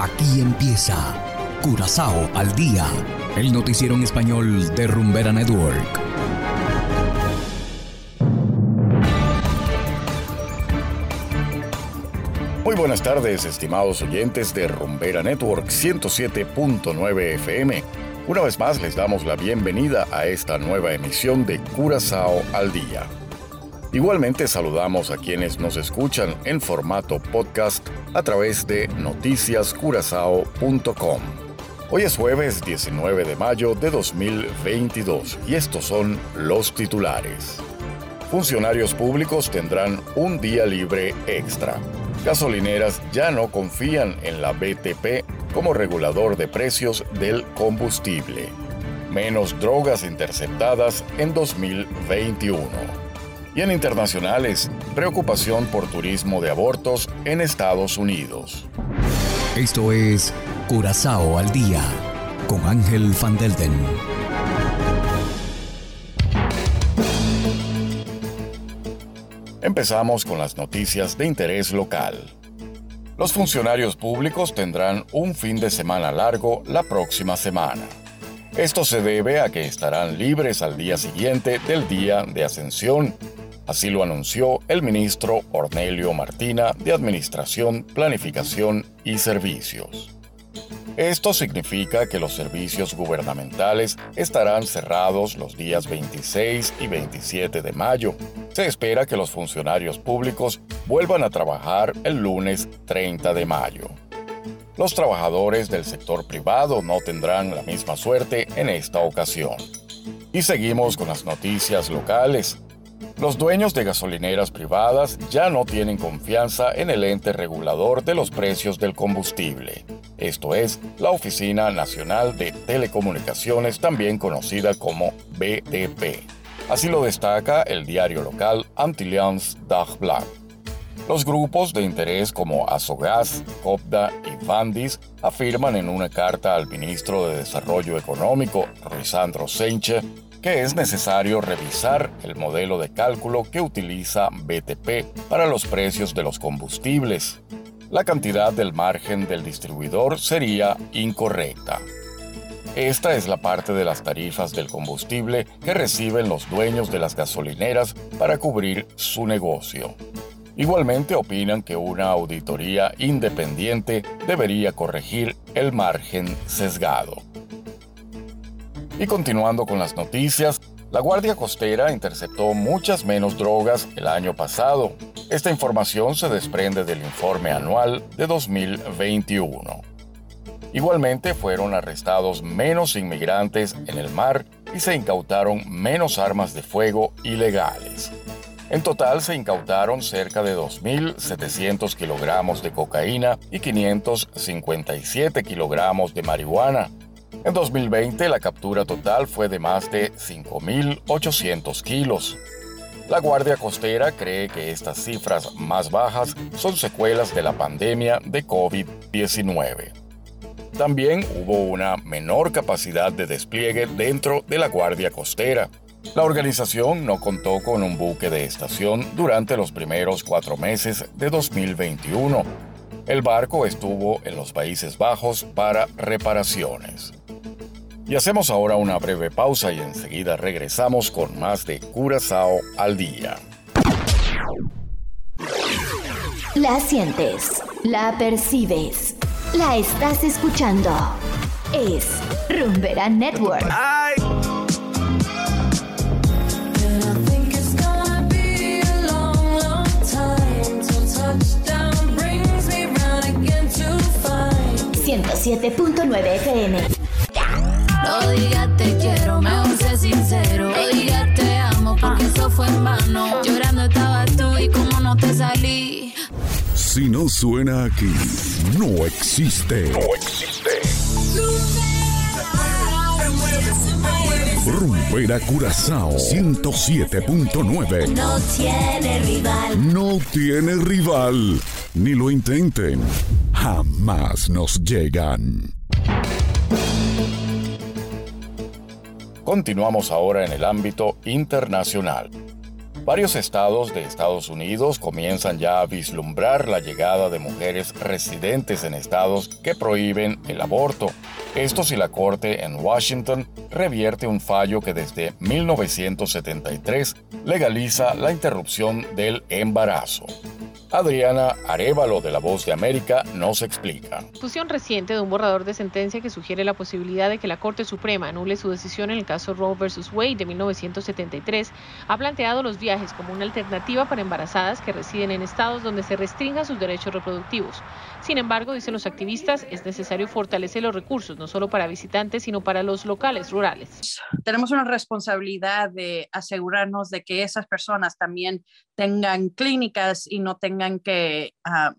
Aquí empieza Curazao al día, el noticiero en español de Rumbera Network. Muy buenas tardes, estimados oyentes de Rumbera Network 107.9 FM. Una vez más les damos la bienvenida a esta nueva emisión de Curazao al día. Igualmente saludamos a quienes nos escuchan en formato podcast a través de noticiascurazao.com. Hoy es jueves 19 de mayo de 2022 y estos son los titulares. Funcionarios públicos tendrán un día libre extra. Gasolineras ya no confían en la BTP como regulador de precios del combustible. Menos drogas interceptadas en 2021 y en internacionales, preocupación por turismo de abortos en Estados Unidos. Esto es Curazao al Día con Ángel Van Delden. Empezamos con las noticias de interés local. Los funcionarios públicos tendrán un fin de semana largo la próxima semana. Esto se debe a que estarán libres al día siguiente del día de ascensión Así lo anunció el ministro Ornelio Martina de Administración, Planificación y Servicios. Esto significa que los servicios gubernamentales estarán cerrados los días 26 y 27 de mayo. Se espera que los funcionarios públicos vuelvan a trabajar el lunes 30 de mayo. Los trabajadores del sector privado no tendrán la misma suerte en esta ocasión. Y seguimos con las noticias locales. Los dueños de gasolineras privadas ya no tienen confianza en el ente regulador de los precios del combustible. Esto es la Oficina Nacional de Telecomunicaciones, también conocida como BDP. Así lo destaca el diario local Antillians Dagblad. Los grupos de interés como Asogas, Copda y Vandis afirman en una carta al ministro de Desarrollo Económico, Risandro Senche, que es necesario revisar el modelo de cálculo que utiliza BTP para los precios de los combustibles. La cantidad del margen del distribuidor sería incorrecta. Esta es la parte de las tarifas del combustible que reciben los dueños de las gasolineras para cubrir su negocio. Igualmente opinan que una auditoría independiente debería corregir el margen sesgado. Y continuando con las noticias, la Guardia Costera interceptó muchas menos drogas el año pasado. Esta información se desprende del informe anual de 2021. Igualmente fueron arrestados menos inmigrantes en el mar y se incautaron menos armas de fuego ilegales. En total se incautaron cerca de 2.700 kilogramos de cocaína y 557 kilogramos de marihuana, en 2020 la captura total fue de más de 5.800 kilos. La Guardia Costera cree que estas cifras más bajas son secuelas de la pandemia de COVID-19. También hubo una menor capacidad de despliegue dentro de la Guardia Costera. La organización no contó con un buque de estación durante los primeros cuatro meses de 2021. El barco estuvo en los Países Bajos para reparaciones. Y hacemos ahora una breve pausa y enseguida regresamos con más de Curazao al día. La sientes, la percibes, la estás escuchando. Es Rumbera Network. 107.9 FM. Si no suena aquí, no existe. No existe. Rumbera Curazao 107.9. No tiene rival. No tiene rival. Ni lo intenten. Jamás nos llegan. Continuamos ahora en el ámbito internacional. Varios estados de Estados Unidos comienzan ya a vislumbrar la llegada de mujeres residentes en estados que prohíben el aborto. Esto si la Corte en Washington revierte un fallo que desde 1973 legaliza la interrupción del embarazo. Adriana Arevalo de La Voz de América nos explica. Fusión reciente de un borrador de sentencia que sugiere la posibilidad de que la Corte Suprema anule su decisión en el caso Roe vs. Wade de 1973 ha planteado los viajes como una alternativa para embarazadas que residen en estados donde se restringan sus derechos reproductivos. Sin embargo, dicen los activistas, es necesario fortalecer los recursos, no solo para visitantes, sino para los locales rurales. Tenemos una responsabilidad de asegurarnos de que esas personas también tengan clínicas y no tengan que uh,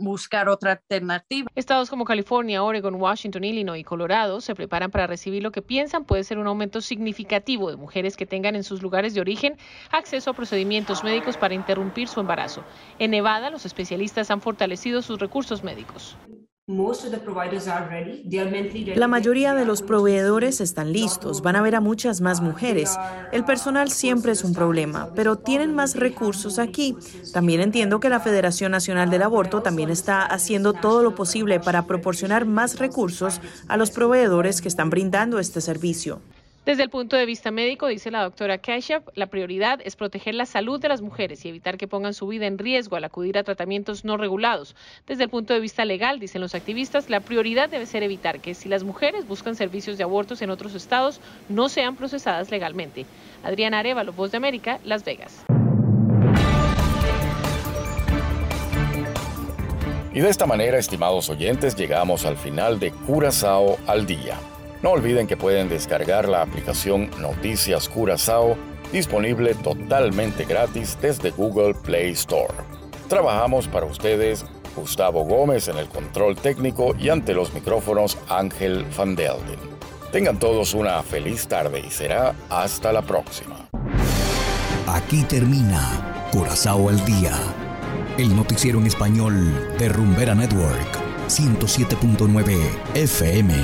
buscar otra alternativa. Estados como California, Oregon, Washington, Illinois y Colorado se preparan para recibir lo que piensan puede ser un aumento significativo de mujeres que tengan en sus lugares de origen acceso a procedimientos médicos para interrumpir su embarazo. En Nevada, los especialistas han fortalecido sus recursos médicos. La mayoría de los proveedores están listos, van a ver a muchas más mujeres. El personal siempre es un problema, pero tienen más recursos aquí. También entiendo que la Federación Nacional del Aborto también está haciendo todo lo posible para proporcionar más recursos a los proveedores que están brindando este servicio. Desde el punto de vista médico, dice la doctora Kashyap, la prioridad es proteger la salud de las mujeres y evitar que pongan su vida en riesgo al acudir a tratamientos no regulados. Desde el punto de vista legal, dicen los activistas, la prioridad debe ser evitar que si las mujeres buscan servicios de abortos en otros estados, no sean procesadas legalmente. Adriana Arevalo, Voz de América, Las Vegas. Y de esta manera, estimados oyentes, llegamos al final de Curazao al Día. No olviden que pueden descargar la aplicación Noticias Curazao, disponible totalmente gratis desde Google Play Store. Trabajamos para ustedes Gustavo Gómez en el control técnico y ante los micrófonos Ángel Van Delden. Tengan todos una feliz tarde y será hasta la próxima. Aquí termina Curazao al Día, el noticiero en español de Rumbera Network, 107.9 FM.